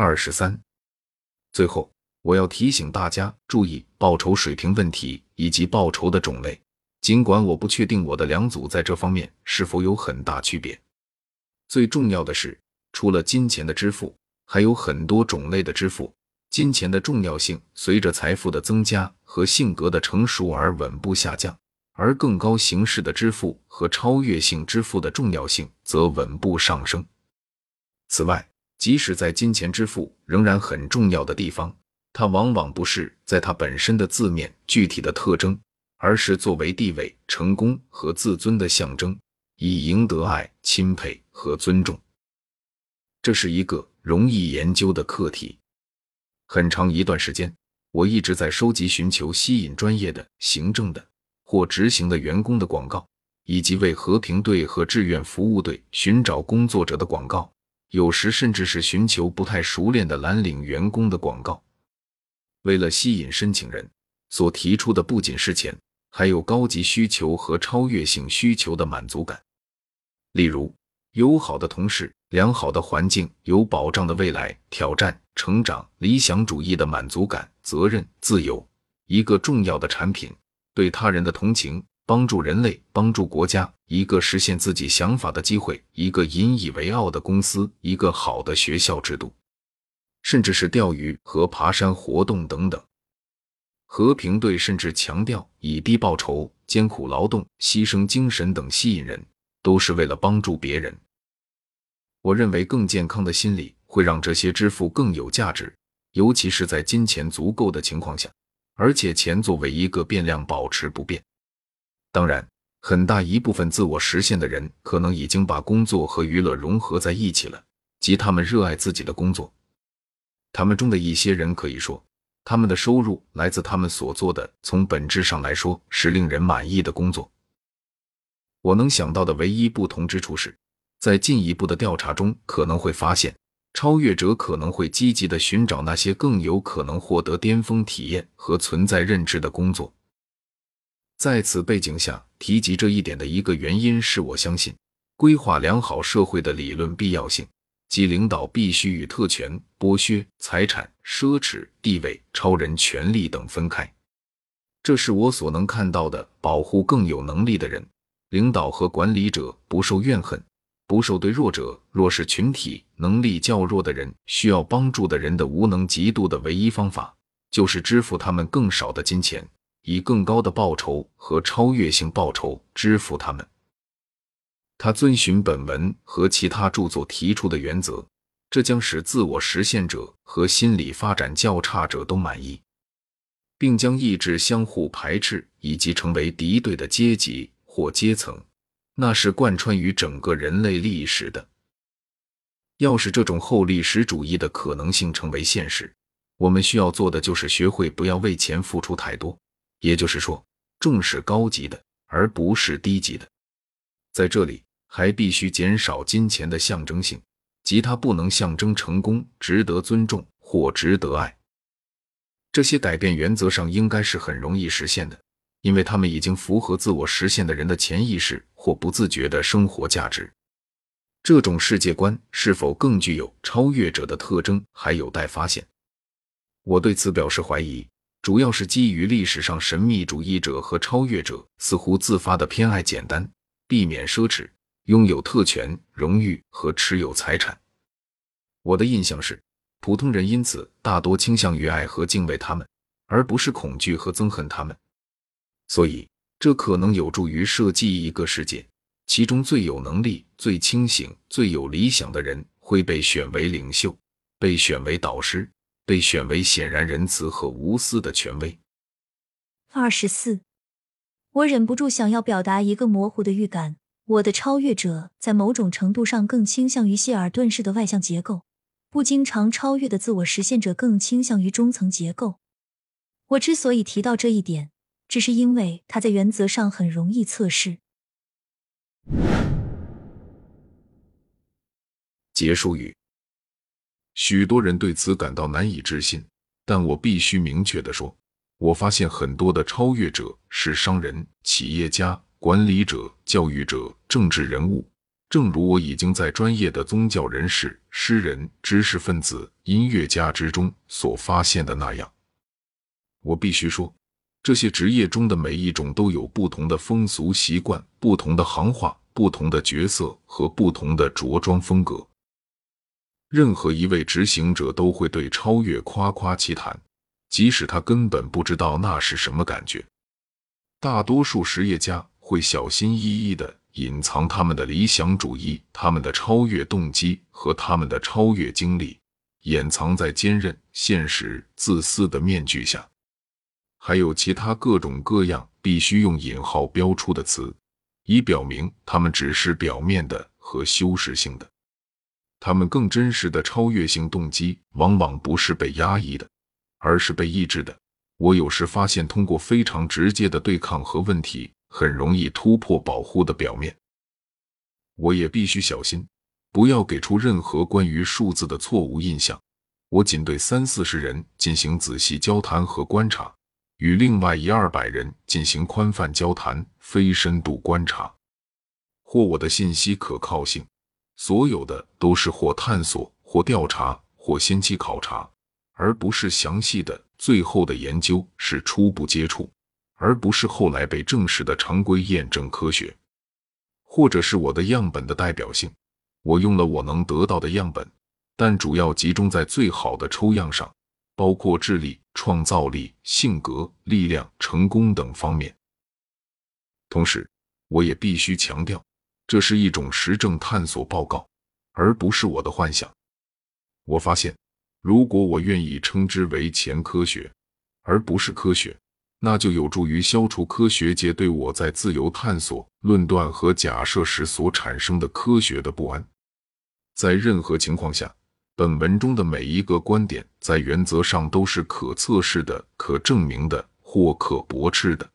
二十三。最后，我要提醒大家注意报酬水平问题以及报酬的种类。尽管我不确定我的两组在这方面是否有很大区别，最重要的是，除了金钱的支付，还有很多种类的支付。金钱的重要性随着财富的增加和性格的成熟而稳步下降，而更高形式的支付和超越性支付的重要性则稳步上升。此外，即使在金钱支付仍然很重要的地方，它往往不是在它本身的字面具体的特征，而是作为地位、成功和自尊的象征，以赢得爱、钦佩和尊重。这是一个容易研究的课题。很长一段时间，我一直在收集寻求吸引专业的、行政的或执行的员工的广告，以及为和平队和志愿服务队寻找工作者的广告，有时甚至是寻求不太熟练的蓝领员工的广告。为了吸引申请人，所提出的不仅是钱，还有高级需求和超越性需求的满足感，例如友好的同事。良好的环境、有保障的未来、挑战、成长、理想主义的满足感、责任、自由，一个重要的产品，对他人的同情、帮助人类、帮助国家，一个实现自己想法的机会，一个引以为傲的公司，一个好的学校制度，甚至是钓鱼和爬山活动等等。和平队甚至强调以低报酬、艰苦劳动、牺牲精神等吸引人，都是为了帮助别人。我认为更健康的心理会让这些支付更有价值，尤其是在金钱足够的情况下，而且钱作为一个变量保持不变。当然，很大一部分自我实现的人可能已经把工作和娱乐融合在一起了，即他们热爱自己的工作。他们中的一些人可以说，他们的收入来自他们所做的，从本质上来说是令人满意的工作。我能想到的唯一不同之处是。在进一步的调查中，可能会发现，超越者可能会积极的寻找那些更有可能获得巅峰体验和存在认知的工作。在此背景下提及这一点的一个原因是我相信，规划良好社会的理论必要性，即领导必须与特权、剥削、财产、奢侈、地位、超人权利等分开。这是我所能看到的，保护更有能力的人，领导和管理者不受怨恨。不受对弱者、弱势群体、能力较弱的人、需要帮助的人的无能嫉妒的唯一方法，就是支付他们更少的金钱，以更高的报酬和超越性报酬支付他们。他遵循本文和其他著作提出的原则，这将使自我实现者和心理发展较差者都满意，并将抑制相互排斥以及成为敌对的阶级或阶层。那是贯穿于整个人类历史的。要使这种后历史主义的可能性成为现实，我们需要做的就是学会不要为钱付出太多，也就是说，重视高级的而不是低级的。在这里，还必须减少金钱的象征性，即它不能象征成功、值得尊重或值得爱。这些改变原则上应该是很容易实现的。因为他们已经符合自我实现的人的潜意识或不自觉的生活价值，这种世界观是否更具有超越者的特征还有待发现。我对此表示怀疑，主要是基于历史上神秘主义者和超越者似乎自发的偏爱简单、避免奢侈、拥有特权、荣誉和持有财产。我的印象是，普通人因此大多倾向于爱和敬畏他们，而不是恐惧和憎恨他们。所以，这可能有助于设计一个世界，其中最有能力、最清醒、最有理想的人会被选为领袖，被选为导师，被选为显然仁慈和无私的权威。二十四，我忍不住想要表达一个模糊的预感：我的超越者在某种程度上更倾向于谢尔顿式的外向结构，不经常超越的自我实现者更倾向于中层结构。我之所以提到这一点。只是因为它在原则上很容易测试。结束语。许多人对此感到难以置信，但我必须明确的说，我发现很多的超越者是商人、企业家、管理者、教育者、政治人物，正如我已经在专业的宗教人士、诗人、知识分子、音乐家之中所发现的那样，我必须说，这些职业中的每一种都有不同的风俗习惯、不同的行话、不同的角色和不同的着装风格。任何一位执行者都会对超越夸夸其谈，即使他根本不知道那是什么感觉。大多数实业家会小心翼翼地隐藏他们的理想主义、他们的超越动机和他们的超越经历，掩藏在坚韧、现实、自私的面具下。还有其他各种各样必须用引号标出的词，以表明他们只是表面的和修饰性的。他们更真实的超越性动机，往往不是被压抑的，而是被抑制的。我有时发现，通过非常直接的对抗和问题，很容易突破保护的表面。我也必须小心，不要给出任何关于数字的错误印象。我仅对三四十人进行仔细交谈和观察，与另外一二百人进行宽泛交谈，非深度观察，或我的信息可靠性。所有的都是或探索、或调查、或先期考察，而不是详细的。最后的研究是初步接触，而不是后来被证实的常规验证科学，或者是我的样本的代表性。我用了我能得到的样本，但主要集中在最好的抽样上，包括智力、创造力、性格、力量、成功等方面。同时，我也必须强调。这是一种实证探索报告，而不是我的幻想。我发现，如果我愿意称之为前科学，而不是科学，那就有助于消除科学界对我在自由探索、论断和假设时所产生的科学的不安。在任何情况下，本文中的每一个观点，在原则上都是可测试的、可证明的或可驳斥的。